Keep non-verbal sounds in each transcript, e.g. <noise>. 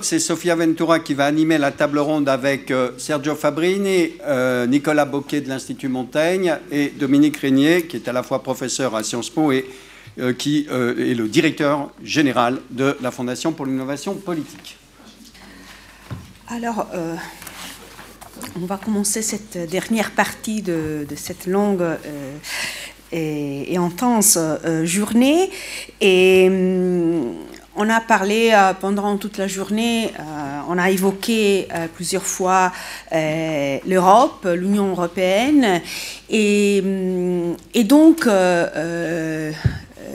C'est Sofia Ventura qui va animer la table ronde avec euh, Sergio Fabrini, euh, Nicolas Boquet de l'Institut Montaigne et Dominique Régnier, qui est à la fois professeur à Sciences Po et euh, qui est le directeur général de la Fondation pour l'innovation politique. Alors, on va commencer cette dernière partie de, cette longue et, et, intense journée. Et hum, on a parlé euh, pendant toute la journée, euh, on a évoqué euh, plusieurs fois l'Europe, l'Union européenne, et, hum, et donc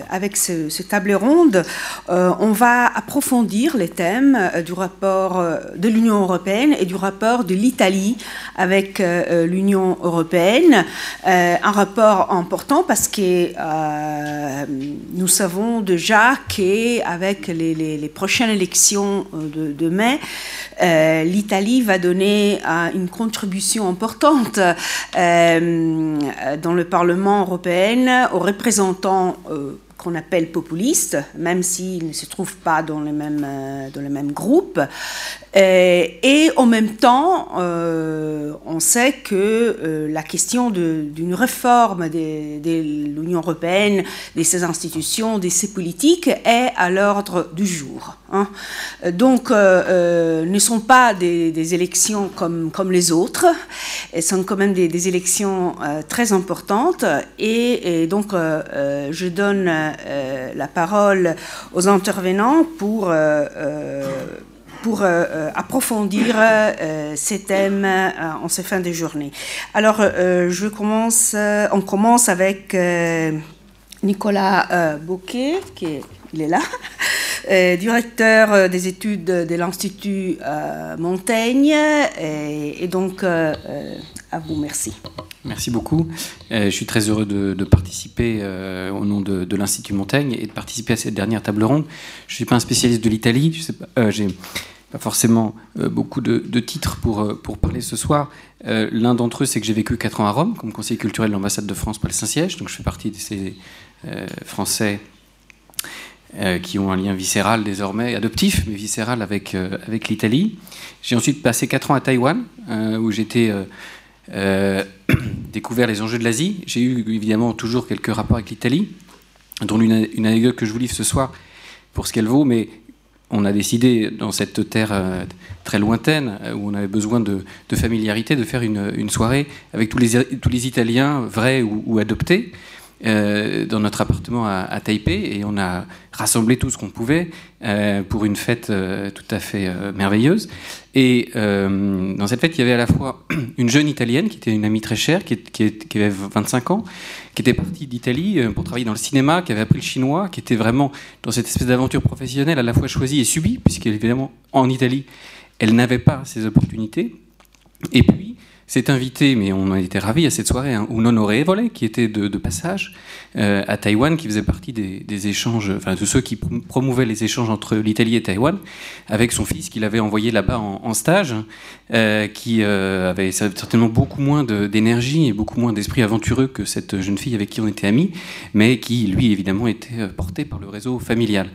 avec ce, table ronde, euh, on va approfondir les thèmes euh, du rapport euh, de l'Union européenne et du rapport de l'Italie avec l'Union européenne. un rapport important parce que nous savons déjà qu'avec les, les, prochaines élections de, mai, l'Italie va donner une contribution importante dans le Parlement européen aux représentants qu'on appelle populistes, même s'ils ne se trouvent pas dans les mêmes, euh, dans les mêmes groupes. Euh, et en même temps, euh, on sait que la question d'une réforme de, l'Union européenne, de ses institutions, de ses politiques, est à l'ordre du jour. Hein. Donc, ne sont pas des, élections comme, comme les autres, elles sont quand même des, élections très importantes. Et, donc, je donne la parole aux intervenants pour, euh, euh, pour approfondir ces thèmes en ces fins de journée. Alors, je commence, on commence avec Nicolas Bouquet, qui est, il est là, <laughs> directeur des études de l'Institut Montaigne. Et donc, à vous, merci. Merci beaucoup. Euh, je suis très heureux de, participer euh, au nom de, l'Institut Montaigne et de participer à cette dernière table ronde. Je ne suis pas un spécialiste de l'Italie, je euh, j'ai pas forcément beaucoup de, titres pour, pour parler ce soir. L'un d'entre eux, c'est que j'ai vécu 4 ans à Rome comme conseiller culturel de l'ambassade de France pour le Saint-Siège, donc je fais partie de ces Français qui ont un lien viscéral désormais, adoptif, mais viscéral avec, avec l'Italie. J'ai ensuite passé 4 ans à Taïwan, où j'étais euh, <clears throat> découvert les enjeux de l'Asie. J'ai eu évidemment toujours quelques rapports avec l'Italie, dont une, anecdote que je vous livre ce soir pour ce qu'elle vaut, mais on a décidé dans cette terre euh, très lointaine, euh, où on avait besoin de, familiarité, de faire une, soirée avec tous les, tous les Italiens vrais ou adoptés. Euh, dans notre appartement à, Taipei et on a rassemblé tout ce qu'on pouvait euh, pour une fête euh, tout à fait merveilleuse. Et dans cette fête, il y avait à la fois <clears throat> une jeune italienne qui était une amie très chère, qui, avait 25 ans, qui était partie d'Italie pour travailler dans le cinéma, qui avait appris le chinois, qui était vraiment dans cette espèce d'aventure professionnelle à la fois choisie et subie, puisqu'évidemment en Italie, elle n'avait pas ces opportunités. Et puis, s'est invité, mais on a été ravis à cette soirée, hein, Unon Orevole, qui était de, passage euh, à Taïwan, qui faisait partie des, échanges, enfin de ceux qui promouvaient les échanges entre l'Italie et Taïwan, avec son fils qu'il avait envoyé là-bas en, stage, euh, qui euh, avait certainement beaucoup moins d'énergie et beaucoup moins d'esprit aventureux que cette jeune fille avec qui on était amis, mais qui, lui, évidemment, était porté par le réseau familial.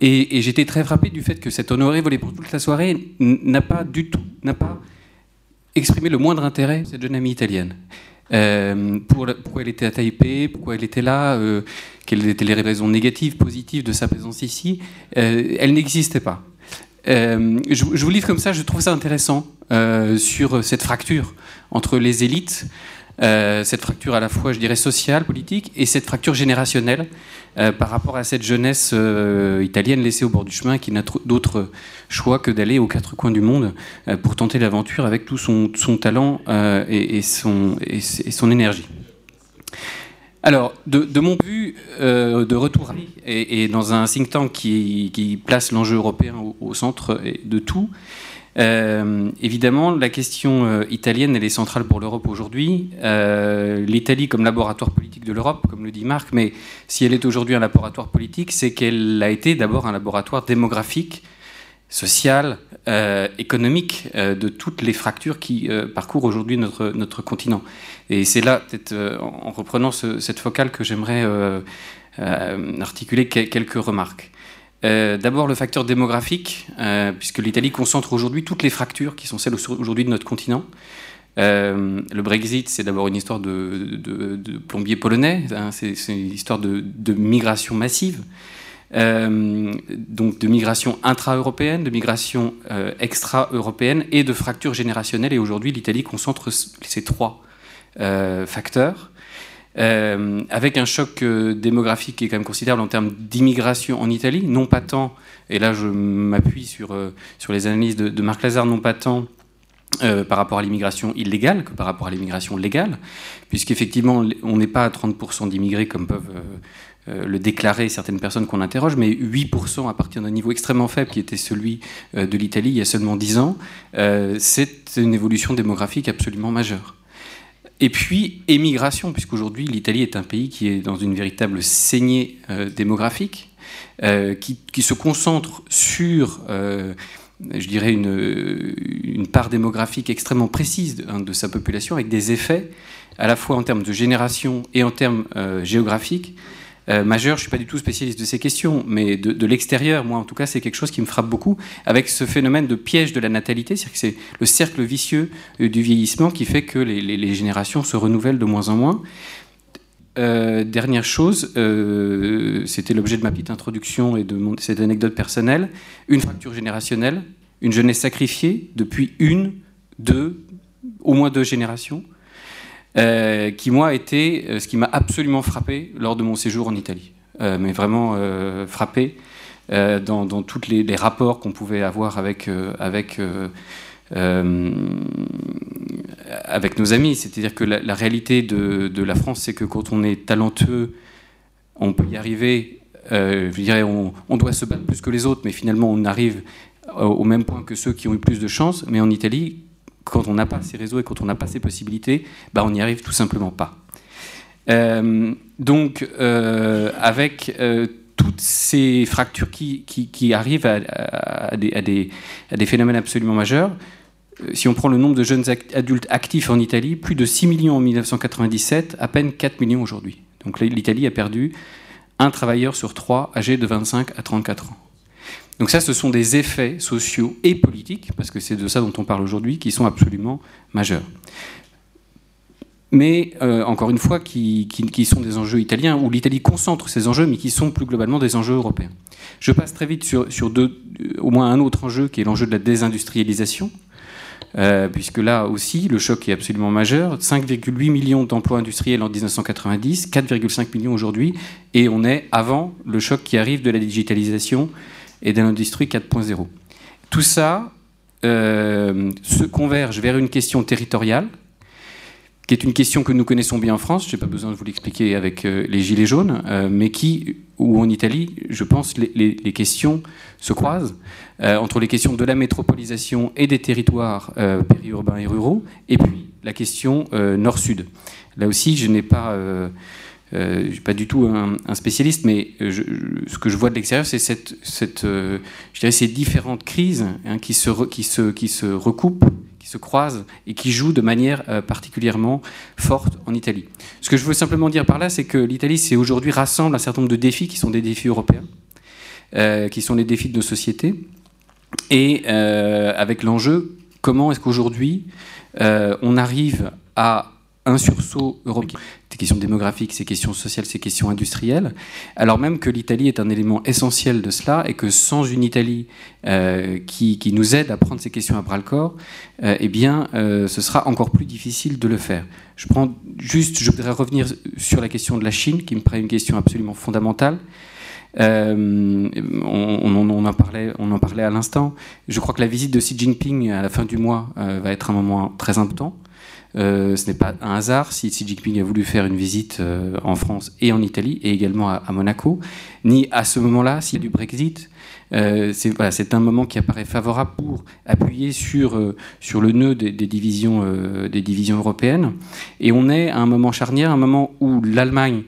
Et, j'étais très frappé du fait que cet honoré volé pour toute la soirée n'a pas du tout, n'a pas exprimer le moindre intérêt, cette jeune amie italienne. Euh, pour, pourquoi elle était à Taipei, pourquoi elle était là, euh, quelles étaient les raisons négatives, positives de sa présence ici, euh, elle n'existait pas. Je, je, vous livre comme ça, je trouve ça intéressant sur cette fracture entre les élites, cette fracture à la fois, je dirais, sociale, politique, et cette fracture générationnelle euh, par rapport à cette jeunesse euh, italienne laissée au bord du chemin qui n'a d'autre choix que d'aller aux quatre coins du monde euh, pour tenter l'aventure avec tout son, talent et, son, et, énergie. Alors, de, mon but de retour et, dans un think tank qui place l'enjeu européen au, centre de tout, euh, évidemment, la question euh, italienne, elle est centrale pour l'Europe aujourd'hui. Euh, L'Italie comme laboratoire politique de l'Europe, comme le dit Marc, mais si elle est aujourd'hui un laboratoire politique, c'est qu'elle a été d'abord un laboratoire démographique, social, économique de toutes les fractures qui parcourent aujourd'hui notre, continent. Et c'est là, peut-être en reprenant cette focale, que j'aimerais articuler quelques remarques. D'abord le facteur démographique, puisque l'Italie concentre aujourd'hui toutes les fractures qui sont celles aujourd'hui de notre continent. le Brexit, c'est d'abord une histoire de, plombier polonais, hein, c'est une histoire de, migration massive. Euh, donc de migration intra-européenne, de migration euh, extra-européenne et de fracture générationnelle. Et aujourd'hui, l'Italie concentre ces trois euh, avec un choc démographique qui est quand même considérable en termes d'immigration en Italie, non pas tant, et là je m'appuie sur, sur les analyses de, Marc Lazare, non pas tant par rapport à l'immigration illégale que par rapport à l'immigration légale, puisqu'effectivement, on n'est pas à 30% d'immigrés comme peuvent euh, le déclarer certaines personnes qu'on interroge, mais 8% à partir d'un niveau extrêmement faible qui était celui euh, de l'Italie il y a seulement 10 ans, euh, c'est une évolution démographique absolument majeure. Et puis, émigration, puisqu'aujourd'hui l'Italie est un pays qui est dans une véritable saignée démographique, qui, se concentre sur je dirais, une, part démographique extrêmement précise de, de, sa population, avec des effets à la fois en termes de génération et en termes géographiques euh, majeur. Je suis pas du tout spécialiste de ces questions, mais de, l'extérieur, moi en tout cas, c'est quelque chose qui me frappe beaucoup, avec ce phénomène de piège de la natalité, c'est-à-dire que c'est le cercle vicieux euh, du vieillissement qui fait que les, générations se renouvellent de moins en moins. Euh, dernière chose, c'était l'objet de ma petite introduction et de cette anecdote personnelle, une fracture générationnelle, une jeunesse sacrifiée depuis une, deux, au moins deux générations, euh, qui moi a été euh, ce qui m'a absolument frappé lors de mon séjour en Italie, euh, mais vraiment frappé dans, dans tous les, rapports qu'on pouvait avoir avec avec nos amis. C'est-à-dire que la, réalité de, de, la France, c'est que quand on est talentueux, on peut y arriver. je dirais, on, on, doit se battre plus que les autres, mais finalement, on arrive au même point que ceux qui ont eu plus de chance. Mais en Italie, quand on n'a pas ces réseaux et quand on n'a pas ces possibilités, bah, on n'y arrive tout simplement pas. Euh, donc, euh, avec euh, toutes ces fractures qui, arrivent à, des, à, des, phénomènes absolument majeurs, si on prend le nombre de jeunes adultes actifs en Italie, plus de 6 millions en 1997, à peine 4 millions aujourd'hui. Donc l'Italie a perdu un travailleur sur trois âgé de 25 à 34 ans. Donc ça, ce sont des effets sociaux et politiques, parce que c'est de ça dont on parle aujourd'hui, qui sont absolument majeurs. Mais euh, encore une fois, qui, sont des enjeux italiens, où l'Italie concentre ces enjeux, mais qui sont plus globalement des enjeux européens. Je passe très vite sur, deux, au moins un autre enjeu, qui est l'enjeu de la désindustrialisation, euh, puisque là aussi, le choc est absolument majeur. 5,8 millions d'emplois industriels en 1990, 4,5 millions aujourd'hui, et on est avant le choc qui arrive de la digitalisation et de l'industrie 4.0. Tout ça euh, se converge vers une question territoriale, qui est une question que nous connaissons bien en France, je n'ai pas besoin de vous l'expliquer avec euh, les Gilets jaunes, euh, mais qui, ou en Italie, je pense, les, les, questions se croisent entre les questions de la métropolisation et des territoires périurbains et ruraux, et puis la question nord-sud. Là aussi, je n'ai pas euh, je suis pas du tout un, spécialiste, mais euh, ce que je vois de l'extérieur, c'est cette, euh, je dirais ces différentes crises hein, qui, se qui, se, qui se recoupent, qui se croisent et qui jouent de manière particulièrement forte en Italie. Ce que je veux simplement dire par là, c'est que l'Italie, c'est aujourd'hui rassemble un certain nombre de défis qui sont des défis européens, qui sont les défis de nos sociétés, et avec l'enjeu comment est-ce qu'aujourd'hui on arrive à un sursaut européen? Ces questions démographiques, ces questions sociales, ces questions industrielles, alors même que l'Italie est un élément essentiel de cela et que sans une Italie euh, qui, nous aide à prendre ces questions à bras le corps, euh, eh bien, euh, ce sera encore plus difficile de le faire. Je prends juste, je voudrais revenir sur la question de la Chine, qui me paraît une question absolument fondamentale. on, en parlait, on en parlait à l'instant. Je crois que la visite de Xi Jinping à la fin du mois va être un moment très important. Euh, ce n'est pas un hasard si Xi Jinping a voulu faire une visite euh, en France et en Italie et également à, Monaco, ni à ce moment-là s'il y a du Brexit. Euh, c'est un moment qui apparaît favorable pour appuyer sur, le nœud des, divisions, des divisions européennes. Et on est à un moment charnière, un moment où l'Allemagne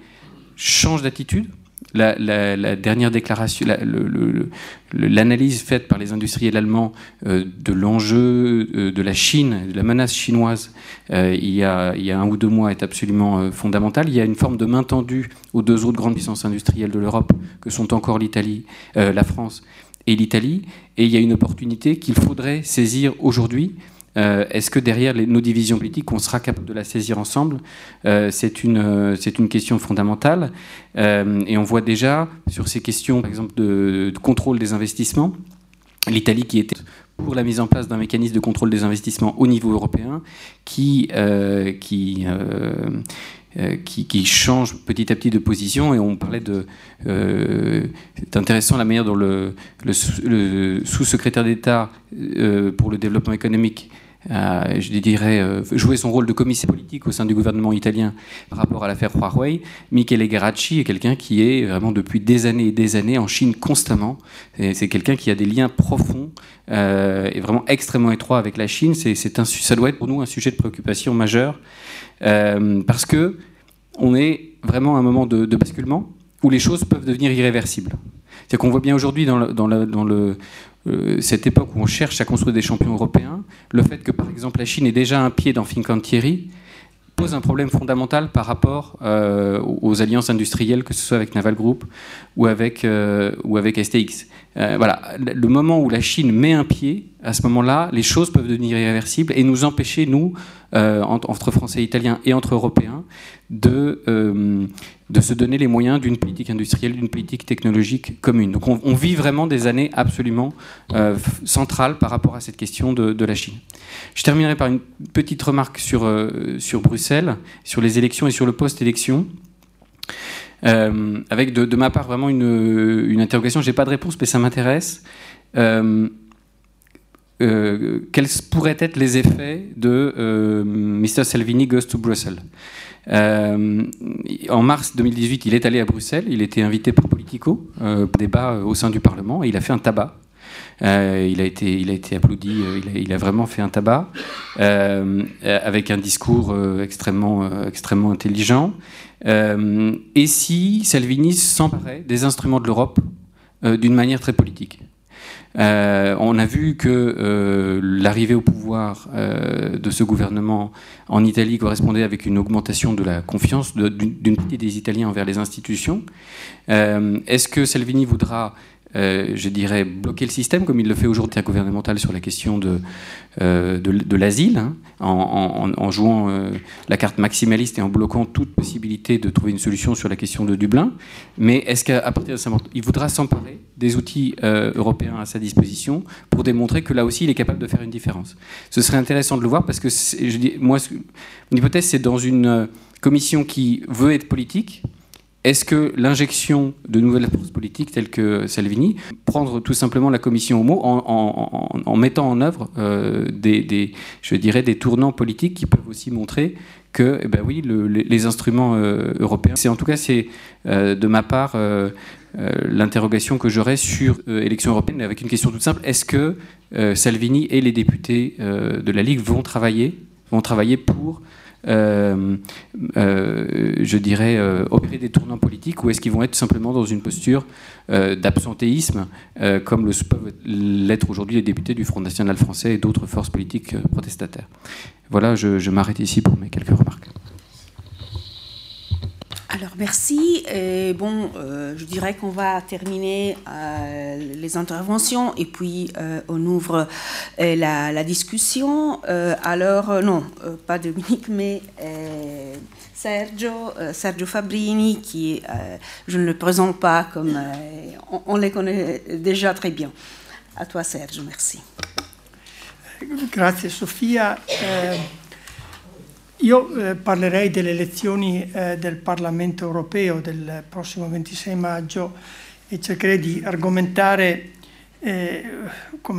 change d'attitude. La, dernière déclaration, l'analyse faite par les industriels allemands euh, de l'enjeu euh, de la Chine, de la menace chinoise, euh, il, y a, il, y a, un ou deux mois est absolument fondamentale. Il y a une forme de main tendue aux deux autres grandes puissances industrielles de l'Europe, que sont encore l'Italie, la France et l'Italie. Et il y a une opportunité qu'il faudrait saisir aujourd'hui euh, est-ce que derrière nos divisions politiques, on sera capable de la saisir ensemble? Euh, C'est une, euh, une, question fondamentale. et on voit déjà sur ces questions, par exemple, de, contrôle des investissements, l'Italie qui était pour la mise en place d'un mécanisme de contrôle des investissements au niveau européen qui, qui qui, change petit à petit de position. Et on parlait de. c'est intéressant la manière dont le, le sous-secrétaire d'État pour le développement économique euh, je dirais, euh, jouer son rôle de commissaire politique au sein du gouvernement italien par rapport à l'affaire Huawei. Michele Garacci est quelqu'un qui est vraiment depuis des années et des années en Chine constamment. C'est quelqu'un qui a des liens profonds euh, et vraiment extrêmement étroits avec la Chine. C'est un, ça doit être pour nous un sujet de préoccupation majeur parce que on est vraiment à un moment de, basculement où les choses peuvent devenir irréversibles. C'est qu'on voit bien aujourd'hui dans le, euh, cette époque où on cherche à construire des champions européens, le fait que par exemple la Chine ait déjà un pied dans Fincantieri pose un problème fondamental par rapport euh, aux alliances industrielles, que ce soit avec Naval Group ou avec, euh, ou avec STX. Voilà, le moment où la Chine met un pied, à ce moment-là, les choses peuvent devenir irréversibles et nous empêcher, nous, entre Français et Italiens et entre Européens, de, de se donner les moyens d'une politique industrielle, d'une politique technologique commune. Donc on, vit vraiment des années absolument euh, centrales par rapport à cette question de, la Chine. Je terminerai par une petite remarque sur, euh, sur Bruxelles, sur les élections et sur le post-élection. Euh, avec de, ma part vraiment une, une interrogation, je n'ai pas de réponse, mais ça m'intéresse. quels pourraient être les effets de Mr. Salvini Goes to Brussels? Euh, en mars 2018, il est allé à Bruxelles, il était invité pour Politico, euh, débat euh, au sein du Parlement, et il a fait un tabac. Il, a été, il a été applaudi, il a, vraiment fait un tabac, avec un discours extrêmement, extrêmement intelligent. et si Salvini s'emparait des instruments de l'Europe d'une manière très politique? Euh, on a vu que euh, l'arrivée au pouvoir euh, de ce gouvernement en Italie correspondait avec une augmentation de la confiance d'une partie des Italiens envers les institutions. Est-ce que Salvini voudra euh, je dirais, bloquer le système, comme il le fait aujourd'hui gouvernemental sur la question de, euh, l'asile, hein, en, jouant euh, la carte maximaliste et en bloquant toute possibilité de trouver une solution sur la question de Dublin. Mais est-ce qu'à partir de moment, il voudra s'emparer des outils européens à sa disposition pour démontrer que là aussi, il est capable de faire une différence? Ce serait intéressant de le voir parce que, moi, mon hypothèse, c'est dans une commission qui veut être politique, est-ce que l'injection de nouvelles forces politiques telles que Salvini, prendre tout simplement la commission au mot en, mettant en œuvre euh, des, je dirais, des tournants politiques qui peuvent aussi montrer que, eh ben oui, les, instruments euh, européens. C'est en tout cas, c'est euh, de ma part l'interrogation que j'aurais sur l'élection européenne, avec une question toute simple est-ce que Salvini et les députés de la Ligue vont travailler, vont travailler pour je dirais, euh, opérer des tournants politiques ou est-ce qu'ils vont être simplement dans une posture d'absentéisme, comme le peuvent l'être aujourd'hui les députés du Front National français et d'autres forces politiques protestataires? Voilà, je m'arrête ici pour mes quelques remarques. Alors merci. Bon, euh, je dirais qu'on va terminer euh, les interventions et puis euh, on ouvre la, discussion. alors non, pas Dominique, mais Sergio, Sergio Fabrini, qui je ne le présente pas comme on, on, les connaît déjà très bien. À toi Sergio, merci. Grazie Sofia. Io eh, parlerei delle elezioni eh, del Parlamento europeo del prossimo 26 maggio e cercherei di argomentare eh,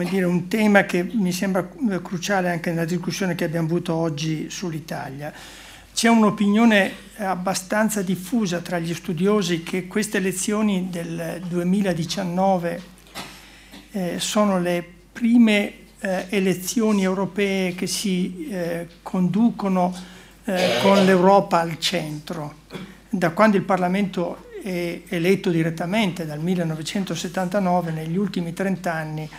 dire, un tema che mi sembra eh, cruciale anche nella discussione che abbiamo avuto oggi sull'Italia. C'è un'opinione abbastanza diffusa tra gli studiosi che queste elezioni del 2019 eh, sono le prime eh, elezioni europee che si eh, conducono eh, con l'Europa al centro. Da quando il Parlamento è eletto direttamente dal 1979, negli ultimi 30 anni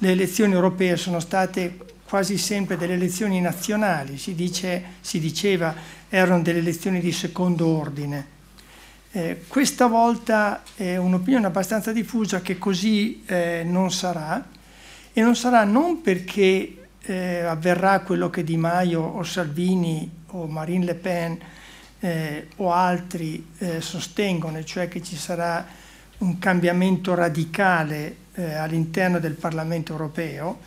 le elezioni europee sono state quasi sempre delle elezioni nazionali, si, dice, si diceva erano delle elezioni di secondo ordine. Eh, questa volta è un'opinione abbastanza diffusa che così eh, non sarà e non sarà non perché eh, avverrà quello che Di Maio o Salvini o Marine Le Pen eh, o altri eh, sostengono, cioè che ci sarà un cambiamento radicale eh, all'interno del Parlamento europeo,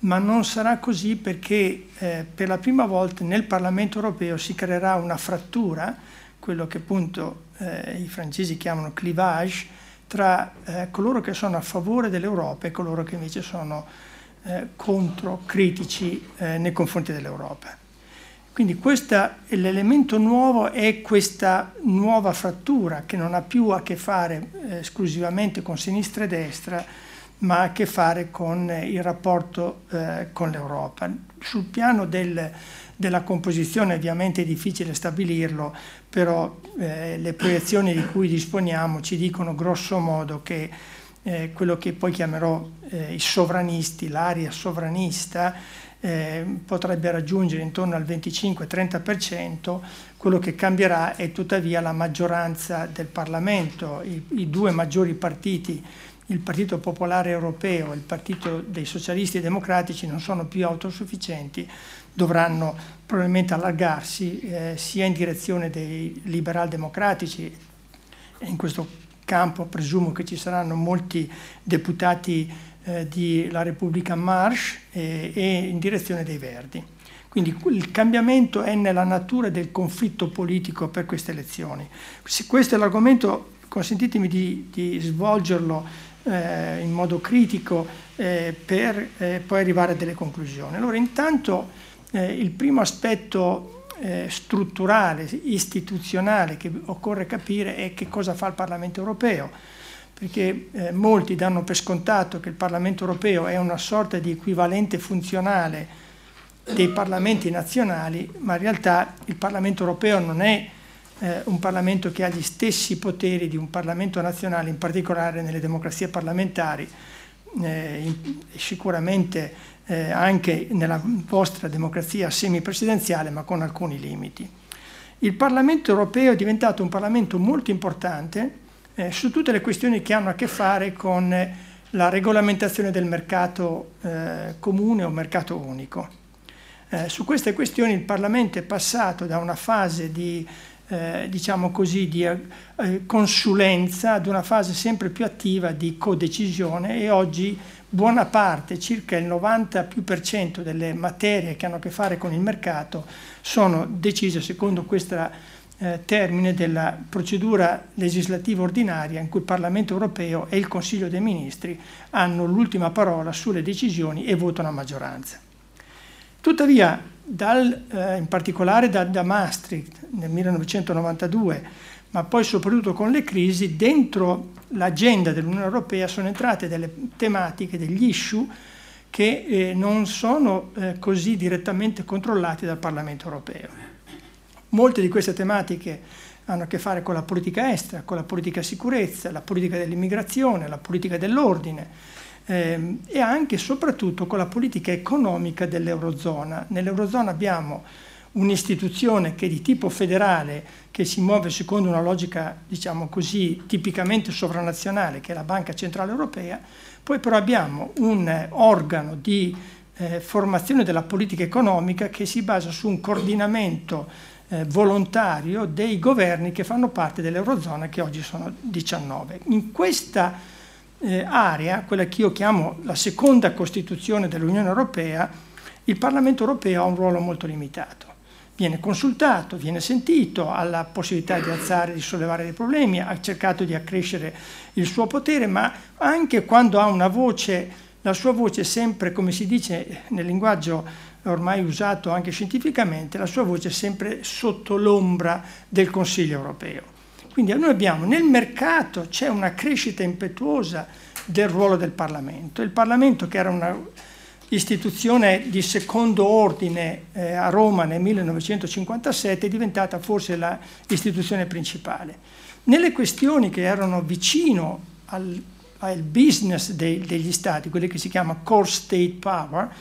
ma non sarà così perché eh, per la prima volta nel Parlamento europeo si creerà una frattura, quello che appunto eh, i francesi chiamano clivage, tra eh, coloro che sono a favore dell'Europa e coloro che invece sono eh, contro, critici eh, nei confronti dell'Europa. Quindi l'elemento nuovo è questa nuova frattura che non ha più a che fare eh, esclusivamente con sinistra e destra, ma ha a che fare con il rapporto eh, con l'Europa. Sul piano del, della composizione ovviamente è difficile stabilirlo, però eh, le proiezioni di cui disponiamo ci dicono grosso modo che eh, quello che poi chiamerò eh, i sovranisti, l'area sovranista, eh, potrebbe raggiungere intorno al 25-30%, quello che cambierà è tuttavia la maggioranza del Parlamento, I, i, due maggiori partiti, il Partito Popolare Europeo e il Partito dei Socialisti Democratici non sono più autosufficienti, dovranno probabilmente allargarsi eh, sia in direzione dei liberal democratici, e in questo campo presumo che ci saranno molti deputati eh, di La Repubblica Marche e, e in direzione dei Verdi. Quindi il cambiamento è nella natura del conflitto politico per queste elezioni. Se questo è l'argomento, consentitemi di, di svolgerlo eh, in modo critico eh, per eh, poi arrivare a delle conclusioni. Allora, intanto eh, il primo aspetto eh, strutturale, istituzionale che occorre capire è che cosa fa il Parlamento europeo perché eh, molti danno per scontato che il Parlamento europeo è una sorta di equivalente funzionale dei parlamenti nazionali, ma in realtà il Parlamento europeo non è eh, un Parlamento che ha gli stessi poteri di un Parlamento nazionale, in particolare nelle democrazie parlamentari, eh, in, sicuramente eh, anche nella vostra democrazia semipresidenziale, ma con alcuni limiti. Il Parlamento europeo è diventato un Parlamento molto importante, eh, su tutte le questioni che hanno a che fare con la regolamentazione del mercato eh, comune o mercato unico. Eh, su queste questioni il Parlamento è passato da una fase di, eh, diciamo così, di eh, consulenza ad una fase sempre più attiva di codecisione e oggi buona parte, circa il 90 più per cento delle materie che hanno a che fare con il mercato sono decise secondo questa eh, termine della procedura legislativa ordinaria in cui il Parlamento europeo e il Consiglio dei Ministri hanno l'ultima parola sulle decisioni e votano a maggioranza. Tuttavia, dal, eh, in particolare da, da Maastricht nel 1992, ma poi soprattutto con le crisi, dentro l'agenda dell'Unione Europea sono entrate delle tematiche, degli issue che eh, non sono eh, così direttamente controllati dal Parlamento europeo. Molte di queste tematiche hanno a che fare con la politica estera, con la politica sicurezza, la politica dell'immigrazione, la politica dell'ordine ehm, e anche e soprattutto con la politica economica dell'Eurozona. Nell'Eurozona abbiamo un'istituzione che è di tipo federale, che si muove secondo una logica, diciamo così, tipicamente sovranazionale, che è la Banca Centrale Europea, poi però abbiamo un organo di eh, formazione della politica economica che si basa su un coordinamento eh, volontario dei governi che fanno parte dell'Eurozona, che oggi sono 19. In questa eh, area, quella che io chiamo la seconda Costituzione dell'Unione Europea, il Parlamento europeo ha un ruolo molto limitato. Viene consultato, viene sentito, ha la possibilità di alzare, di sollevare dei problemi, ha cercato di accrescere il suo potere, ma anche quando ha una voce, la sua voce è sempre, come si dice nel linguaggio ormai usato anche scientificamente, la sua voce è sempre sotto l'ombra del Consiglio europeo. Quindi noi abbiamo nel mercato c'è una crescita impetuosa del ruolo del Parlamento. Il Parlamento, che era un'istituzione di secondo ordine eh, a Roma nel 1957, è diventata forse l'istituzione principale. nelle questioni che erano vicino al, al business dei, degli stati, quelle che si chiama core state power,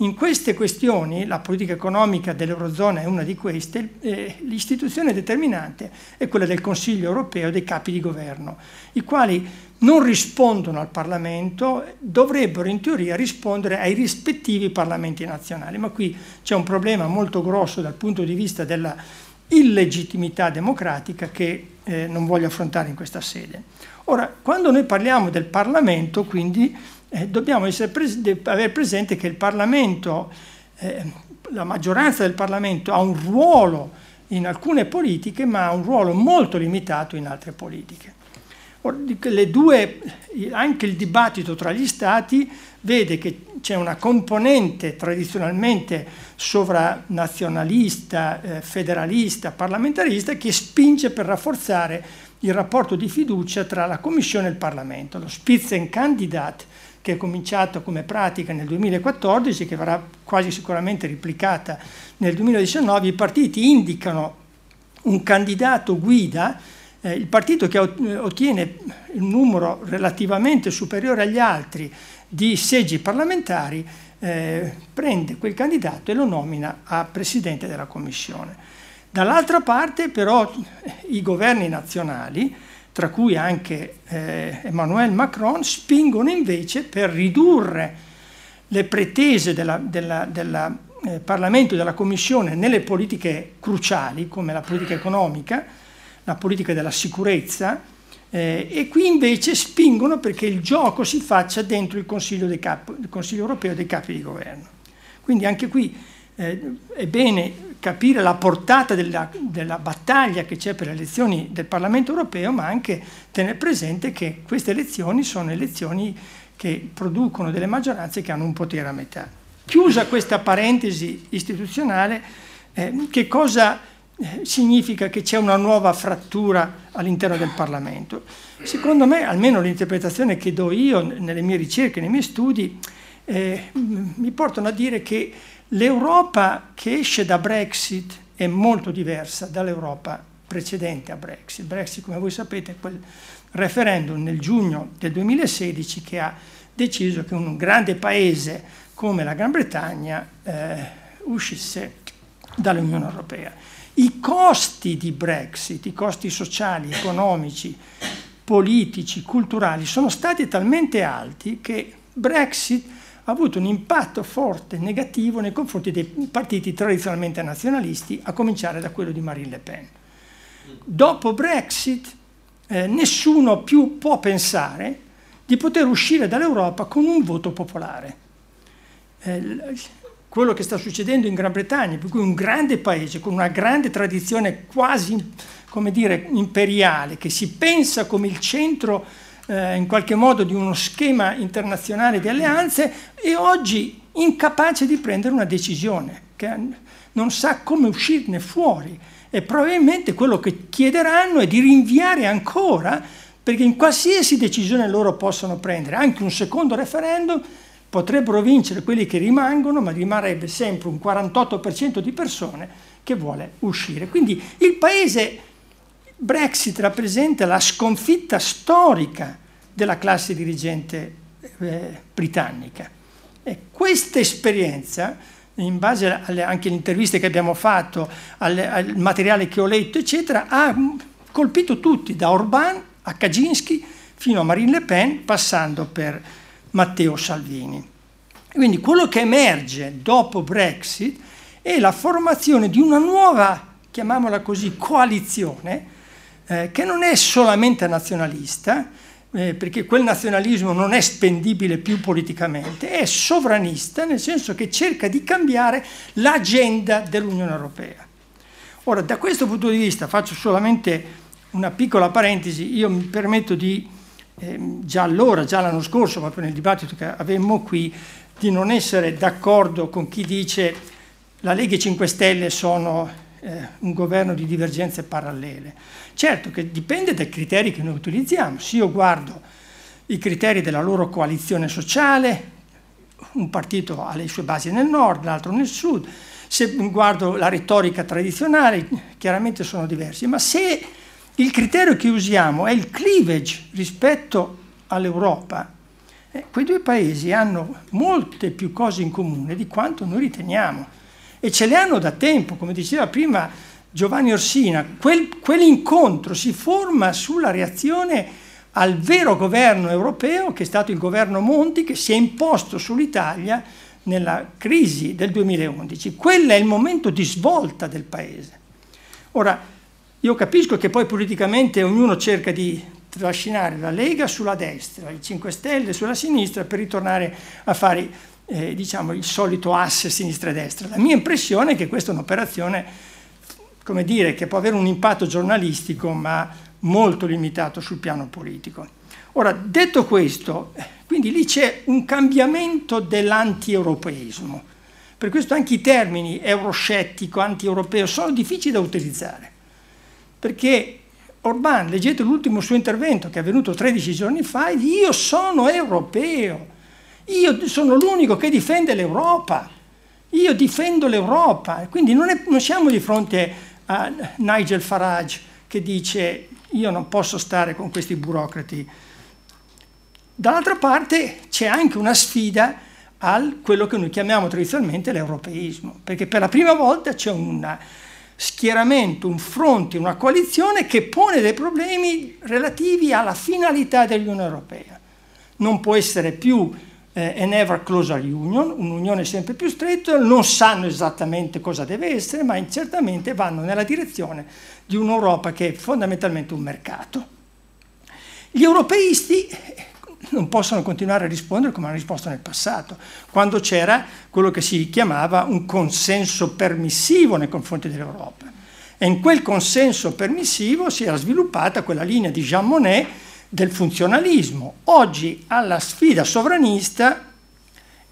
in queste questioni, la politica economica dell'Eurozona è una di queste, eh, l'istituzione determinante è quella del Consiglio europeo dei capi di governo, i quali non rispondono al Parlamento, dovrebbero in teoria rispondere ai rispettivi parlamenti nazionali, ma qui c'è un problema molto grosso dal punto di vista della illegittimità democratica che eh, non voglio affrontare in questa sede. Ora, quando noi parliamo del Parlamento, quindi eh, dobbiamo pres- avere presente che il Parlamento, eh, la maggioranza del Parlamento ha un ruolo in alcune politiche, ma ha un ruolo molto limitato in altre politiche. Due, anche il dibattito tra gli Stati vede che c'è una componente tradizionalmente sovranazionalista, eh, federalista, parlamentarista che spinge per rafforzare il rapporto di fiducia tra la Commissione e il Parlamento. Lo Spitzenkandidat che è cominciato come pratica nel 2014, che verrà quasi sicuramente replicata nel 2019, i partiti indicano un candidato guida, eh, il partito che ottiene un numero relativamente superiore agli altri di seggi parlamentari eh, prende quel candidato e lo nomina a presidente della commissione. Dall'altra parte però i governi nazionali tra cui anche eh, Emmanuel Macron, spingono invece per ridurre le pretese del eh, Parlamento e della Commissione nelle politiche cruciali, come la politica economica, la politica della sicurezza, eh, e qui invece spingono perché il gioco si faccia dentro il Consiglio, Cap- il Consiglio europeo dei capi di governo. Quindi anche qui eh, è bene capire la portata della, della battaglia che c'è per le elezioni del Parlamento europeo, ma anche tenere presente che queste elezioni sono elezioni che producono delle maggioranze che hanno un potere a metà. Chiusa questa parentesi istituzionale, eh, che cosa eh, significa che c'è una nuova frattura all'interno del Parlamento? Secondo me, almeno l'interpretazione che do io nelle mie ricerche, nei miei studi, eh, mi portano a dire che L'Europa che esce da Brexit è molto diversa dall'Europa precedente a Brexit. Brexit, come voi sapete, è quel referendum nel giugno del 2016 che ha deciso che un grande paese come la Gran Bretagna eh, uscisse dall'Unione Europea. I costi di Brexit, i costi sociali, economici, politici, culturali, sono stati talmente alti che Brexit ha avuto un impatto forte negativo nei confronti dei partiti tradizionalmente nazionalisti, a cominciare da quello di Marine Le Pen. Dopo Brexit eh, nessuno più può pensare di poter uscire dall'Europa con un voto popolare. Eh, quello che sta succedendo in Gran Bretagna, per cui un grande paese con una grande tradizione quasi come dire, imperiale, che si pensa come il centro eh, in qualche modo di uno schema internazionale di alleanze e oggi incapace di prendere una decisione, che non sa come uscirne fuori e probabilmente quello che chiederanno è di rinviare ancora perché in qualsiasi decisione loro possono prendere, anche un secondo referendum, potrebbero vincere quelli che rimangono, ma rimarrebbe sempre un 48% di persone che vuole uscire. Quindi il paese Brexit rappresenta la sconfitta storica della classe dirigente eh, britannica. E questa esperienza, in base alle, anche alle interviste che abbiamo fatto, alle, al materiale che ho letto, eccetera, ha colpito tutti, da Orban a Kaczynski fino a Marine Le Pen, passando per Matteo Salvini. Quindi quello che emerge dopo Brexit è la formazione di una nuova, chiamiamola così, coalizione, eh, che non è solamente nazionalista, eh, perché quel nazionalismo non è spendibile più politicamente, è sovranista nel senso che cerca di cambiare l'agenda dell'Unione Europea. Ora, da questo punto di vista, faccio solamente una piccola parentesi, io mi permetto di, eh, già allora, già l'anno scorso, proprio nel dibattito che avevamo qui, di non essere d'accordo con chi dice la Lega e 5 Stelle sono eh, un governo di divergenze parallele. Certo che dipende dai criteri che noi utilizziamo. Se io guardo i criteri della loro coalizione sociale, un partito ha le sue basi nel nord, l'altro nel sud, se guardo la retorica tradizionale, chiaramente sono diversi, ma se il criterio che usiamo è il cleavage rispetto all'Europa, eh, quei due paesi hanno molte più cose in comune di quanto noi riteniamo. E ce le hanno da tempo, come diceva prima Giovanni Orsina, quel, quell'incontro si forma sulla reazione al vero governo europeo che è stato il governo Monti che si è imposto sull'Italia nella crisi del 2011. Quello è il momento di svolta del paese. Ora, io capisco che poi politicamente ognuno cerca di trascinare la Lega sulla destra, i 5 Stelle sulla sinistra per ritornare a fare eh, diciamo, il solito asse sinistra e destra. La mia impressione è che questa è un'operazione come dire, che può avere un impatto giornalistico ma molto limitato sul piano politico. Ora, detto questo, quindi lì c'è un cambiamento dell'anti-europeismo. Per questo anche i termini euroscettico, anti-europeo sono difficili da utilizzare, perché Orban, leggete l'ultimo suo intervento che è avvenuto 13 giorni fa, io sono europeo, io sono l'unico che difende l'Europa, io difendo l'Europa, quindi non, è, non siamo di fronte a Nigel Farage che dice io non posso stare con questi burocrati. Dall'altra parte c'è anche una sfida a quello che noi chiamiamo tradizionalmente l'europeismo, perché per la prima volta c'è una schieramento, un fronte, una coalizione che pone dei problemi relativi alla finalità dell'Unione Europea. Non può essere più eh, an ever closer union, un'unione sempre più stretta, non sanno esattamente cosa deve essere, ma certamente vanno nella direzione di un'Europa che è fondamentalmente un mercato. Gli europeisti non possono continuare a rispondere come hanno risposto nel passato, quando c'era quello che si chiamava un consenso permissivo nei confronti dell'Europa. E in quel consenso permissivo si era sviluppata quella linea di Jean Monnet del funzionalismo. Oggi alla sfida sovranista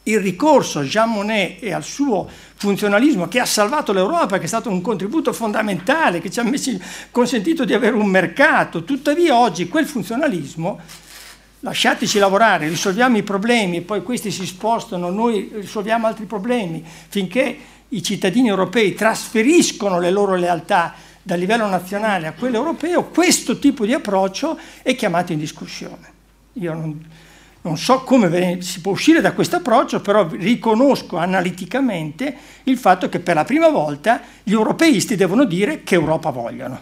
il ricorso a Jean Monnet e al suo funzionalismo che ha salvato l'Europa, che è stato un contributo fondamentale, che ci ha messi, consentito di avere un mercato, tuttavia oggi quel funzionalismo lasciateci lavorare, risolviamo i problemi poi questi si spostano, noi risolviamo altri problemi, finché i cittadini europei trasferiscono le loro lealtà dal livello nazionale a quello europeo, questo tipo di approccio è chiamato in discussione. Io non, non so come si può uscire da questo approccio, però riconosco analiticamente il fatto che per la prima volta gli europeisti devono dire che Europa vogliono.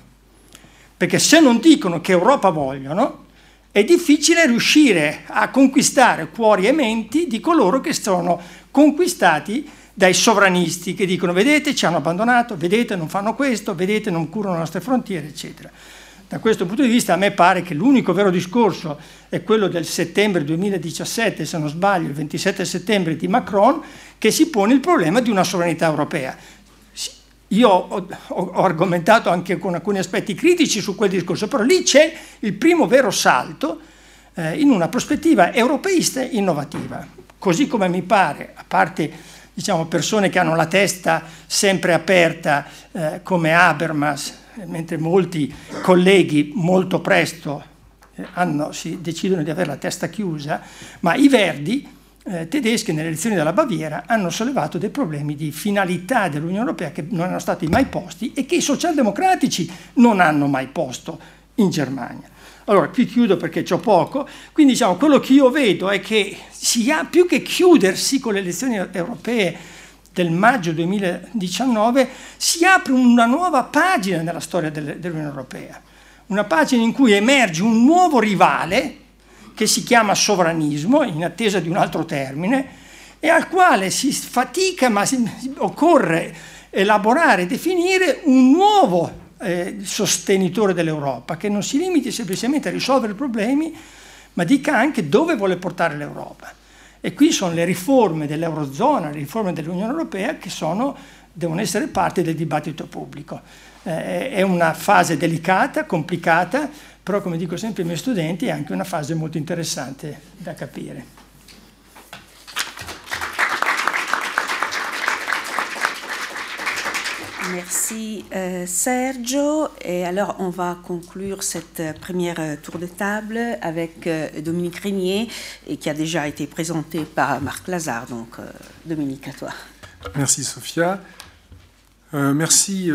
Perché se non dicono che Europa vogliono, è difficile riuscire a conquistare cuori e menti di coloro che sono conquistati dai sovranisti che dicono vedete ci hanno abbandonato, vedete non fanno questo, vedete non curano le nostre frontiere, eccetera. Da questo punto di vista a me pare che l'unico vero discorso è quello del settembre 2017, se non sbaglio, il 27 settembre di Macron, che si pone il problema di una sovranità europea. Io ho, ho, argomentato anche con alcuni aspetti critici su quel discorso, però lì c'è il primo vero salto eh, in una prospettiva europeista innovativa. Così come mi pare, a parte diciamo, persone che hanno la testa sempre aperta eh, come Habermas, mentre molti colleghi molto presto eh, hanno, si decidono di avere la testa chiusa, ma i Verdi eh, tedesche nelle elezioni della Baviera hanno sollevato dei problemi di finalità dell'Unione Europea che non erano stati mai posti e che i socialdemocratici non hanno mai posto in Germania. Allora, qui chiudo perché ho poco, quindi diciamo, quello che io vedo è che si ha, più che chiudersi con le elezioni europee del maggio 2019, si apre una nuova pagina nella storia dell'Unione Europea, una pagina in cui emerge un nuovo rivale, che si chiama sovranismo, in attesa di un altro termine, e al quale si fatica, ma si, occorre elaborare e definire un nuovo eh, sostenitore dell'Europa, che non si limiti semplicemente a risolvere i problemi, ma dica anche dove vuole portare l'Europa. E qui sono le riforme dell'Eurozona, le riforme dell'Unione Europea che sono, devono essere parte del dibattito pubblico. Eh, è una fase delicata, complicata, però come dico sempre ai miei studenti è anche una fase molto interessante da capire. Merci euh, Sergio. Et alors on va conclure cette première tour de table avec euh, Dominique Régnier et qui a déjà été présenté par Marc Lazare. Donc euh, Dominique, à toi. Merci Sophia. merci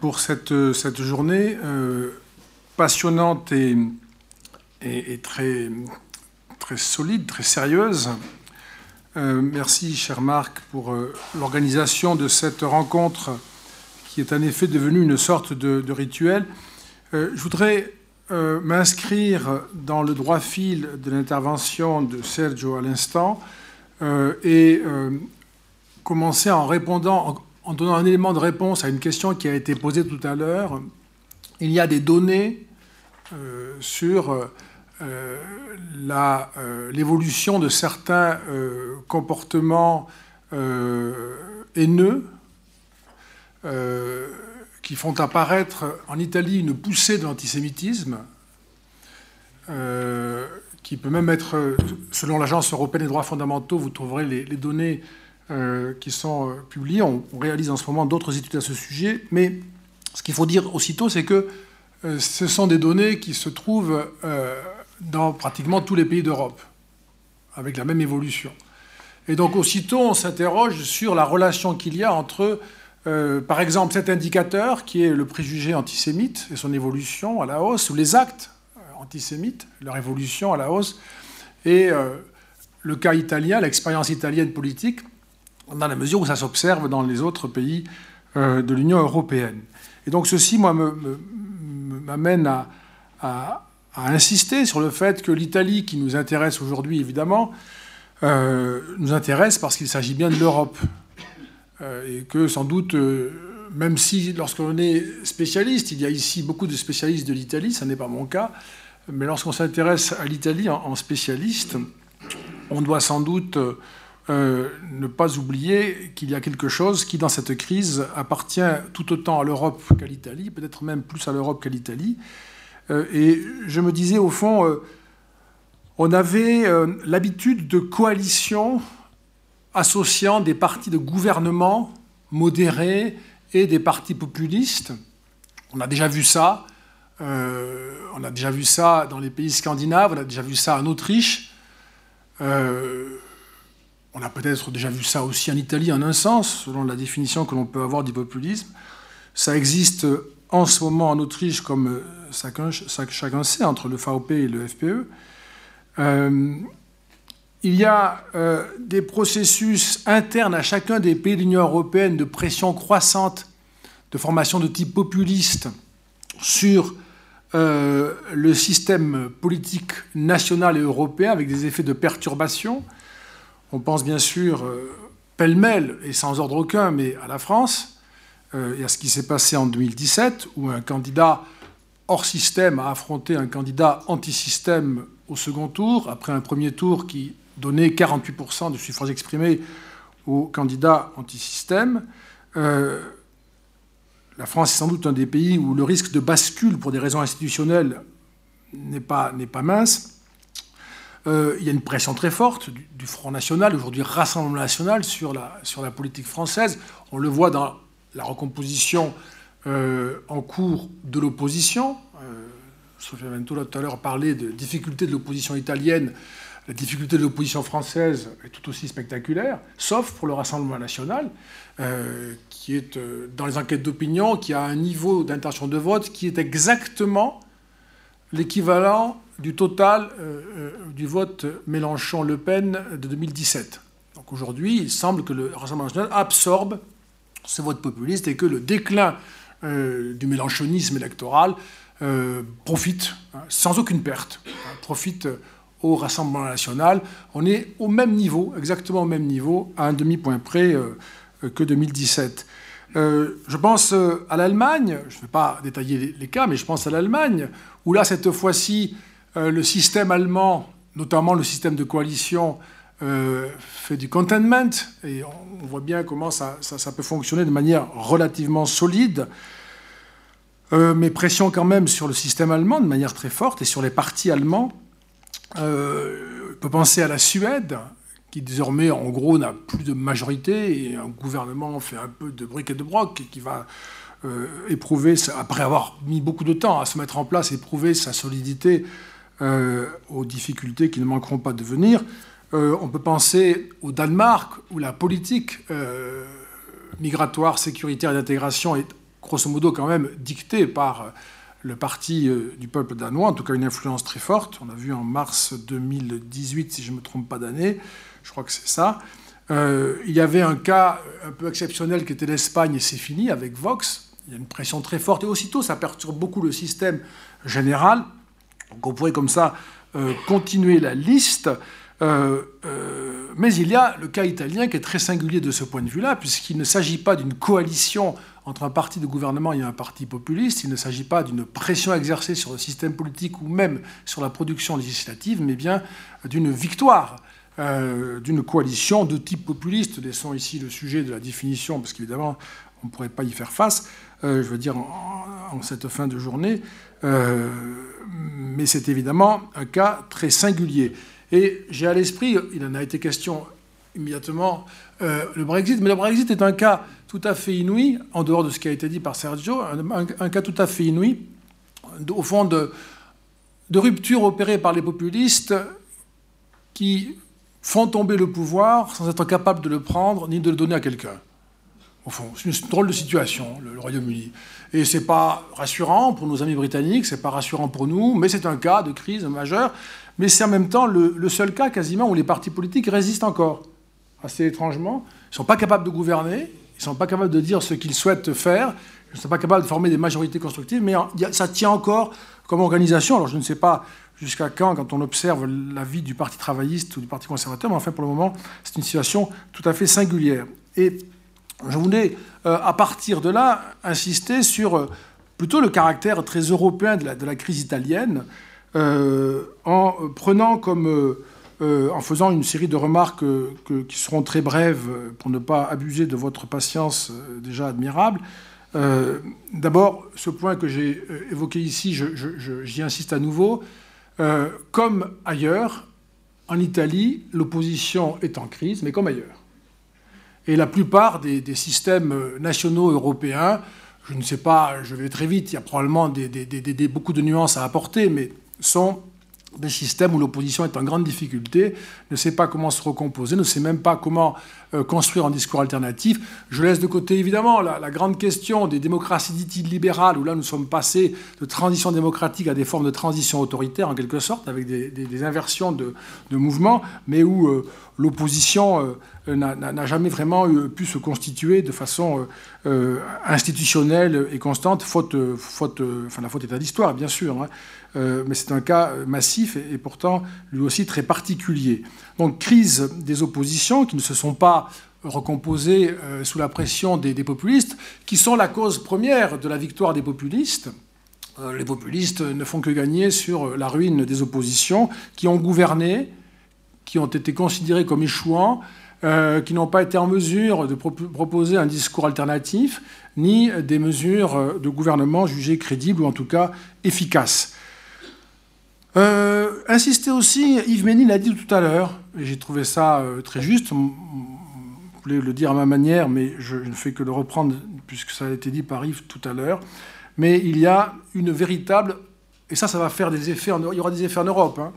pour cette, cette journée passionnante et, et, très, très solide, très sérieuse. Euh, merci, cher Marc, pour euh, l'organisation de cette rencontre qui est en effet devenue une sorte de, rituel. Euh, je voudrais m'inscrire dans le droit fil de l'intervention de Sergio à l'instant et commencer en répondant, en donnant un élément de réponse à une question qui a été posée tout à l'heure. Il y a des données sur l'évolution de certains euh, comportements haineux qui font apparaître en Italie une poussée de l'antisémitisme, qui peut même être, selon l'Agence européenne des droits fondamentaux, vous trouverez les, données qui sont publiées. On, réalise en ce moment d'autres études à ce sujet, mais ce qu'il faut dire aussitôt, c'est que ce sont des données qui se trouvent dans pratiquement tous les pays d'Europe, avec la même évolution. Et donc aussitôt, on s'interroge sur la relation qu'il y a entre, euh, par exemple, cet indicateur qui est le préjugé antisémite et son évolution à la hausse, ou les actes euh, antisémites, leur évolution à la hausse, et euh, le cas italien, l'expérience italienne politique, dans la mesure où ça s'observe dans les autres pays de l'Union européenne. Et donc ceci, moi, m'amène à a insisté sur le fait que l'Italie, qui nous intéresse aujourd'hui évidemment, euh, nous intéresse parce qu'il s'agit bien de l'Europe. Euh, et que sans doute, euh, même si lorsqu'on est spécialiste, il y a ici beaucoup de spécialistes de l'Italie, ça n'est pas mon cas, mais lorsqu'on s'intéresse à l'Italie en, spécialiste, on doit sans doute ne pas oublier qu'il y a quelque chose qui, dans cette crise, appartient tout autant à l'Europe qu'à l'Italie, peut-être même plus à l'Europe qu'à l'Italie, et je me disais, au fond, euh, on avait euh, l'habitude de coalitions associant des partis de gouvernement modérés et des partis populistes. On a déjà vu ça. on a déjà vu ça dans les pays scandinaves, on a déjà vu ça en Autriche. on a peut-être déjà vu ça aussi en Italie, en un sens, selon la définition que l'on peut avoir du populisme. Ça existe en ce moment en Autriche, comme chacun, chacun sait, entre le VOP et le FPE. Euh, il y a euh, des processus internes à chacun des pays de l'Union européenne de pression croissante de formation de type populiste sur euh, le système politique national et européen avec des effets de perturbation. On pense bien sûr pêle-mêle et sans ordre aucun, mais à la France et à ce qui s'est passé en 2017, où un candidat hors système a affronté un candidat anti-système au second tour, après un premier tour qui donnait 48% de suffrages exprimés au candidat anti-système. Euh, la France est sans doute un des pays où le risque de bascule pour des raisons institutionnelles n'est pas, pas mince. Euh, il y a une pression très forte du, Front National, aujourd'hui Rassemblement National, sur la, sur la politique française. On le voit dans la recomposition euh, en cours de l'opposition. Euh, Sofia Ventura tout à l'heure parlait de difficultés de l'opposition italienne. La difficulté de l'opposition française est tout aussi spectaculaire, sauf pour le Rassemblement national, euh, qui est dans les enquêtes d'opinion, qui a un niveau d'intention de vote qui est exactement l'équivalent du total du vote Mélenchon-Le Pen de 2017. Donc aujourd'hui, il semble que le Rassemblement national absorbe ce vote populiste et que le déclin euh, du mélanchonisme électoral euh, profite, hein, sans aucune perte, hein, profite euh, au Rassemblement national. On est au même niveau, exactement au même niveau, à un demi-point près que 2017. je pense à l'Allemagne, je ne vais pas détailler les, cas, mais je pense à l'Allemagne, où là, cette fois-ci, le système allemand, notamment le système de coalition, fait du containment, et on, voit bien comment ça, ça, peut fonctionner de manière relativement solide. Euh, mais pression quand même sur le système allemand de manière très forte et sur les partis allemands. Euh, on peut penser à la Suède, qui désormais, en gros, n'a plus de majorité et un gouvernement fait un peu de briques et de broc et qui va euh, éprouver, après avoir mis beaucoup de temps à se mettre en place, éprouver sa solidité aux difficultés qui ne manqueront pas de venir. On peut penser au Danemark, où la politique migratoire, sécuritaire et d'intégration est grosso modo quand même dicté par le parti du peuple danois, en tout cas une influence très forte. On a vu en mars 2018, si je ne me trompe pas d'année, je crois que c'est ça. il y avait un cas un peu exceptionnel qui était l'Espagne et c'est fini avec Vox. Il y a une pression très forte et aussitôt ça perturbe beaucoup le système général. Donc on pourrait comme ça continuer la liste. Euh, euh, mais il y a le cas italien qui est très singulier de ce point de vue-là, puisqu'il ne s'agit pas d'une coalition entre un parti de gouvernement et un parti populiste, il ne s'agit pas d'une pression exercée sur le système politique ou même sur la production législative, mais bien d'une victoire euh, d'une coalition de type populiste. Laissons ici le sujet de la définition, parce qu'évidemment, on ne pourrait pas y faire face, je veux dire, en, en, cette fin de journée. mais c'est évidemment un cas très singulier. Et j'ai à l'esprit, il en a été question immédiatement, euh, le Brexit. Mais le Brexit est un cas tout à fait inouï, en dehors de ce qui a été dit par Sergio, un, cas tout à fait inouï, au fond de, rupture opérée par les populistes qui font tomber le pouvoir sans être capables de le prendre ni de le donner à quelqu'un. Au fond, c'est une drôle de situation, le, Royaume-Uni. Et c'est pas rassurant pour nos amis britanniques, c'est pas rassurant pour nous, mais c'est un cas de crise majeure mais c'est en même temps le, seul cas quasiment où les partis politiques résistent encore. Assez étrangement, ils ne sont pas capables de gouverner, ils ne sont pas capables de dire ce qu'ils souhaitent faire, ils ne sont pas capables de former des majorités constructives, mais ça tient encore comme organisation. Alors je ne sais pas jusqu'à quand, quand on observe la vie du Parti travailliste ou du Parti conservateur, mais enfin pour le moment, c'est une situation tout à fait singulière. Et je voulais, euh, à partir de là, insister sur euh, plutôt le caractère très européen de la, crise italienne, en prenant comme, euh, euh, en faisant une série de remarques qui seront très brèves pour ne pas abuser de votre patience déjà admirable. D'abord, ce point que j'ai évoqué ici, j'y insiste à nouveau. comme ailleurs, en Italie, l'opposition est en crise, mais comme ailleurs. Et la plupart des, systèmes nationaux européens, je ne sais pas, je vais très vite, il y a probablement beaucoup de nuances à apporter, mais sont des systèmes où l'opposition est en grande difficulté, ne sait pas comment se recomposer, ne sait même pas comment euh, construire un discours alternatif. Je laisse de côté évidemment la, grande question des démocraties dites libérales, où là nous sommes passés de transition démocratique à des formes de transition autoritaire en quelque sorte, avec des, inversions de, mouvements, mais où euh, l'opposition euh, n'a jamais vraiment pu se constituer de façon institutionnelle et constante, faute, faute, enfin la faute est à l'histoire bien sûr. Hein. Euh, mais c'est un cas massif et, pourtant lui aussi très particulier. Donc crise des oppositions qui ne se sont pas recomposées euh, sous la pression des, populistes, qui sont la cause première de la victoire des populistes. Euh, les populistes ne font que gagner sur la ruine des oppositions qui ont gouverné, qui ont été considérés comme échouants, qui n'ont pas été en mesure de proposer un discours alternatif, ni des mesures de gouvernement jugées crédibles ou en tout cas efficaces. Euh, insister aussi, Yves Ménil l'a dit tout à l'heure, et j'ai trouvé ça euh, très juste. Je voulais le dire à ma manière, mais je, ne fais que le reprendre puisque ça a été dit par Yves tout à l'heure. Mais il y a une véritable, et ça, ça va faire des effets, il y aura des effets en Europe. Hein.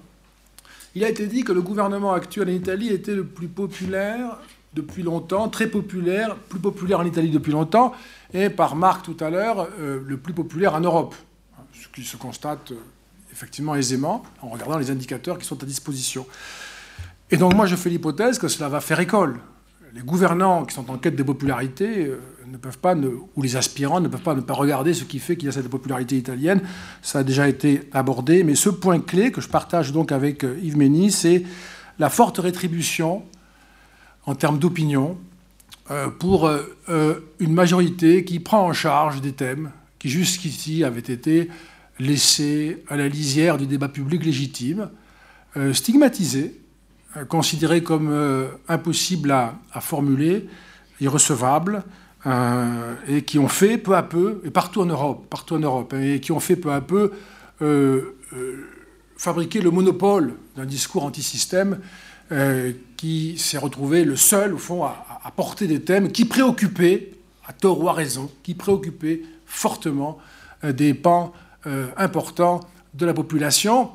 Il a été dit que le gouvernement actuel en Italie était le plus populaire depuis longtemps, très populaire, plus populaire en Italie depuis longtemps, et par Marc tout à l'heure, euh, le plus populaire en Europe. Ce qui se constate effectivement aisément en regardant les indicateurs qui sont à disposition. Et donc moi je fais l'hypothèse que cela va faire école. Les gouvernants qui sont en quête de popularité euh, ne peuvent pas, ou les aspirants ne peuvent pas ne pas regarder ce qui fait qu'il y a cette popularité italienne. Ça a déjà été abordé, mais ce point clé que je partage donc avec euh, Yves Mény, c'est la forte rétribution en termes d'opinion euh, pour une majorité qui prend en charge des thèmes qui jusqu'ici avaient été laissé à la lisière du débat public légitime, euh, euh, considéré comme euh, impossible à, formuler, irrecevable, et qui ont fait peu à peu, et partout en Europe, partout en Europe, hein, et qui ont fait peu à peu fabriquer le monopole d'un discours anti-système qui s'est retrouvé le seul, au fond, à, porter des thèmes qui préoccupaient, à tort ou à raison, qui préoccupaient fortement des pans euh, important de la population,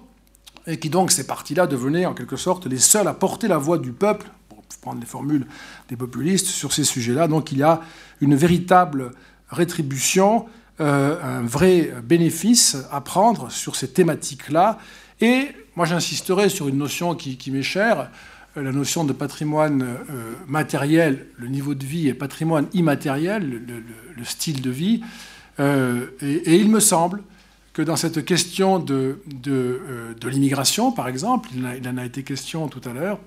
et qui donc, ces partis-là devenaient en quelque sorte les seuls à porter la voix du peuple, pour prendre les formules des populistes, sur ces sujets-là. Donc il y a une véritable rétribution un vrai bénéfice à prendre sur ces thématiques-là. Et moi, j'insisterai sur une notion qui, m'est chère, la notion de patrimoine matériel, le niveau de vie, et patrimoine immatériel, le, style de vie. et, il me semble que dans cette question de, de, de l'immigration, par exemple, il en a été question tout à l'heure,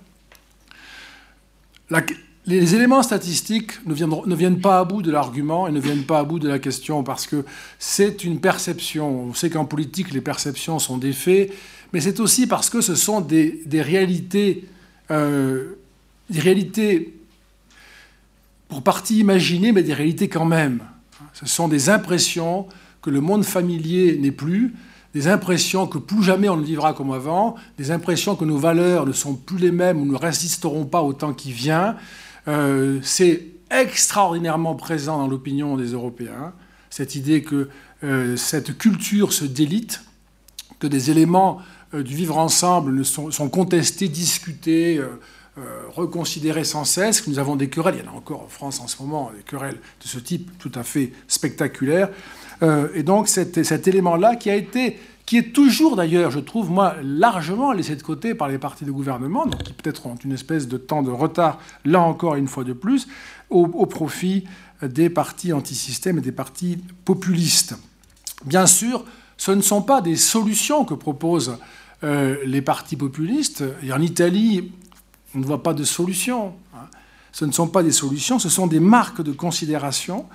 les éléments statistiques ne, ne, viennent pas à bout de l'argument et ne viennent pas à bout de la question parce que c'est une perception. On sait qu'en politique, les perceptions sont des faits, mais c'est aussi parce que ce sont des, réalités, euh, des réalités pour partie imaginées, mais des réalités quand même. Ce sont des impressions que le monde familier n'est plus, des impressions que plus jamais on ne vivra comme avant, des impressions que nos valeurs ne sont plus les mêmes ou ne résisteront pas au temps qui vient. Euh, c'est extraordinairement présent dans l'opinion des Européens, cette idée que euh, cette culture se délite, que des éléments euh, du vivre ensemble sont, contestés, discutés, reconsidérés sans cesse, que nous avons des querelles, il y en a encore en France en ce moment, des querelles de ce type tout à fait spectaculaires. Euh, et donc cet, élément-là qui a été, qui est toujours d'ailleurs, je trouve, moi, largement laissé de côté par les partis de gouvernement, donc qui peut-être ont une espèce de temps de retard, là encore une fois de plus, au, profit des partis antisystèmes et des partis populistes. Bien sûr, ce ne sont pas des solutions que proposent euh, les partis populistes. Et en Italie, on ne voit pas de solutions. Hein. Ce ne sont pas des solutions, ce sont des marques de considération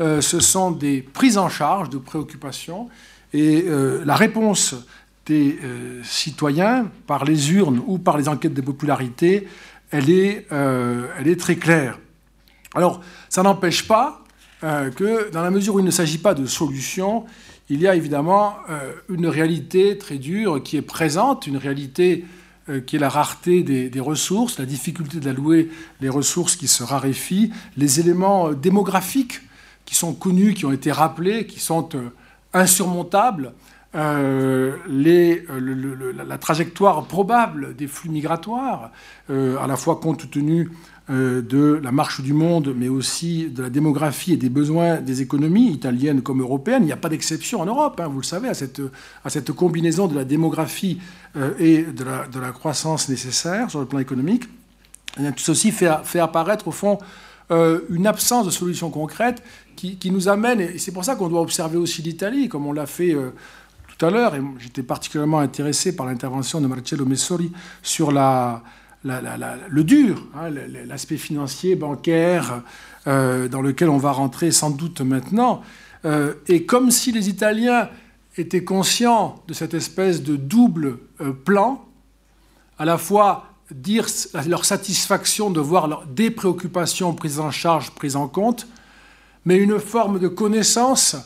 euh, ce sont des prises en charge de préoccupations. Et euh, la réponse des euh, citoyens, par les urnes ou par les enquêtes de popularité, elle est, elle est très claire. Alors, ça n'empêche pas que, dans la mesure où il ne s'agit pas de solution, il y a évidemment une réalité très dure qui est présente, une réalité qui est la rareté des, des ressources, la difficulté d'allouer les ressources qui se raréfient, les éléments démographiques qui sont connus, qui ont été rappelés, qui sont euh, insurmontables. Euh, euh, la trajectoire probable des flux migratoires, à la fois compte tenu de la marche du monde, mais aussi de la démographie et des besoins des économies italiennes comme européennes. Il n'y a pas d'exception en Europe, hein, vous le savez, à cette, à cette, combinaison de la démographie et de la, de la, croissance nécessaire sur le plan économique. Et tout ceci fait, fait apparaître, au fond, une absence de solutions concrètes qui, nous amène, et c'est pour ça qu'on doit observer aussi l'Italie, comme on l'a fait euh, tout à l'heure, et j'étais particulièrement intéressé par l'intervention de Marcello Messori sur la, le dur, hein, l'aspect financier, bancaire, euh, dans lequel on va rentrer sans doute maintenant. Euh, et comme si les Italiens étaient conscients de cette espèce de double plan, à la fois dire leur satisfaction de voir des préoccupations prises en charge, prises en compte, mais une forme de connaissance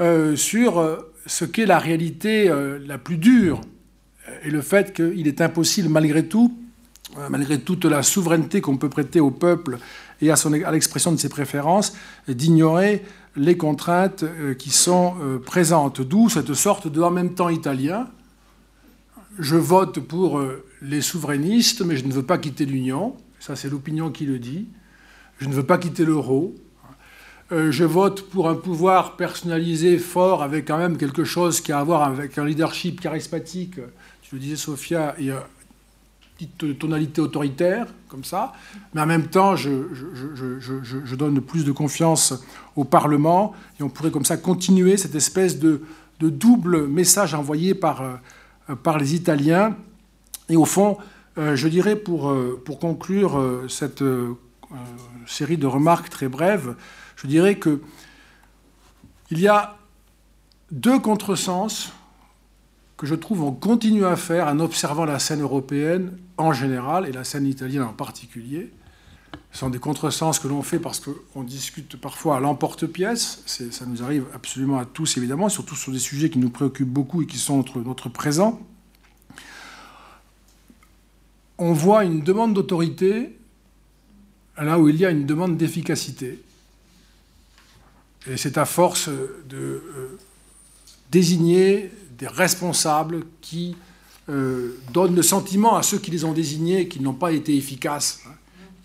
euh, sur euh, ce qu'est la réalité euh, la plus dure et le fait qu'il est impossible malgré tout, malgré toute la souveraineté qu'on peut prêter au peuple et à, l'expression de ses préférences, d'ignorer les contraintes qui sont présentes. D'où cette sorte de en même temps italien. Je vote pour les souverainistes, mais je ne veux pas quitter l'Union. Ça, c'est l'opinion qui le dit. Je ne veux pas quitter l'euro. Euh, je vote pour un pouvoir personnalisé, fort, avec quand même quelque chose qui a à voir avec un leadership charismatique, tu le disais Sophia, et une petite tonalité autoritaire, comme ça, mais en même temps, je, je, donne plus de confiance au Parlement, et on pourrait comme ça continuer cette espèce de, double message envoyé par, euh, par les Italiens. Et au fond, euh, je dirais pour, pour conclure cette série de remarques très brèves, je dirais que il y a deux contresens que je trouve on continue à faire en observant la scène européenne en général et la scène italienne en particulier. Ce sont des contresens que l'on fait parce qu'on discute parfois à l'emporte-pièce. Ça nous arrive absolument à tous, évidemment, surtout sur des sujets qui nous préoccupent beaucoup et qui sont notre, notre présent. On voit une demande d'autorité là où il y a une demande d'efficacité. Et c'est à force de euh, désigner des responsables qui euh, donnent le sentiment à ceux qui les ont désignés qu'ils n'ont pas été efficaces,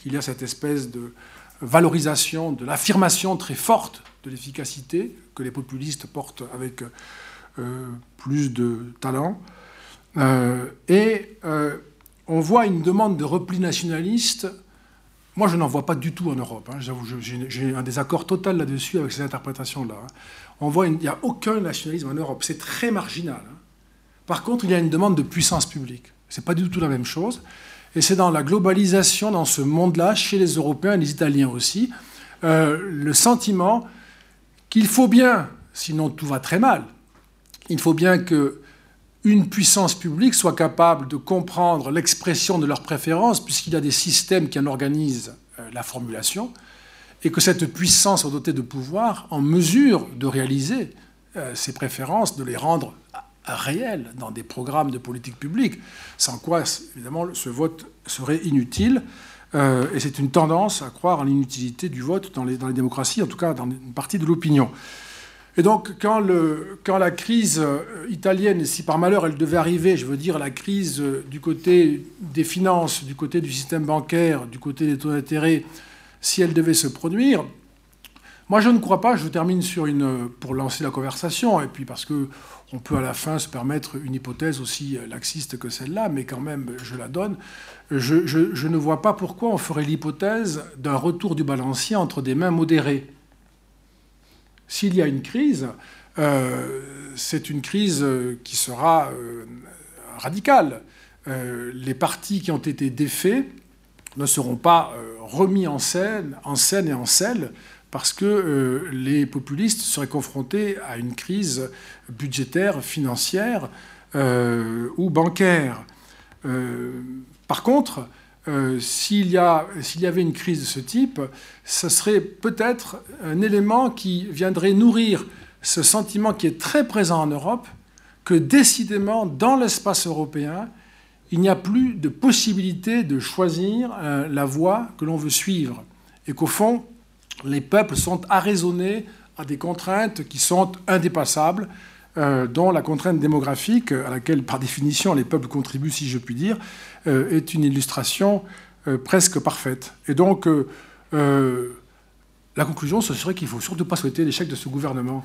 qu'il y a cette espèce de valorisation, de l'affirmation très forte de l'efficacité que les populistes portent avec plus de talent. et on voit une demande de repli nationaliste. Moi, je n'en vois pas du tout en Europe. Hein. J'avoue, j'ai un désaccord total là-dessus avec ces interprétations-là. Hein. On voit, il n'y a aucun nationalisme en Europe. C'est très marginal. Hein. Par contre, il y a une demande de puissance publique. C'est pas du tout la même chose. Et c'est dans la globalisation, dans ce monde-là, chez les Européens et les Italiens aussi, euh, le sentiment qu'il faut bien, sinon tout va très mal, il faut bien que une puissance publique soit capable de comprendre l'expression de leurs préférences, puisqu'il y a des systèmes qui en organisent euh, la formulation, et que cette puissance soit dotée de pouvoir en mesure de réaliser euh, ces préférences, de les rendre réelles dans des programmes de politique publique, sans quoi, évidemment, ce vote serait inutile. Euh, et c'est une tendance à croire en l'inutilité du vote dans les, dans les démocraties, en tout cas dans une partie de l'opinion. Et donc, quand, la crise euh, italienne, si par malheur elle devait arriver, je veux dire la crise euh, du côté des finances, du côté du système bancaire, du côté des taux d'intérêt, si elle devait se produire, moi je ne crois pas, je termine sur une, pour lancer la conversation, et puis parce que on peut à la fin se permettre une hypothèse aussi laxiste que celle-là, mais quand même je la donne, je, ne vois pas pourquoi on ferait l'hypothèse d'un retour du balancier entre des mains modérées. S'il y a une crise, euh, c'est une crise euh, qui sera euh, radicale. les partis qui ont été défaits ne seront pas remis en scène, en scène et en selle parce que les populistes seraient confrontés à une crise budgétaire, financière ou bancaire. par contre, euh, s'il y, y, avait une crise de ce type, ce serait peut-être un élément qui viendrait nourrir ce sentiment qui est très présent en Europe, que décidément, dans l'espace européen, il n'y a plus de possibilité de choisir euh, la voie que l'on veut suivre. Et qu'au fond, les peuples sont arraisonnés à des contraintes qui sont indépassables, euh, dont la contrainte démographique, à laquelle par définition les peuples contribuent, si je puis dire, euh, est une illustration euh, presque parfaite. Et donc, la conclusion, ce serait qu'il ne faut surtout pas souhaiter l'échec de ce gouvernement.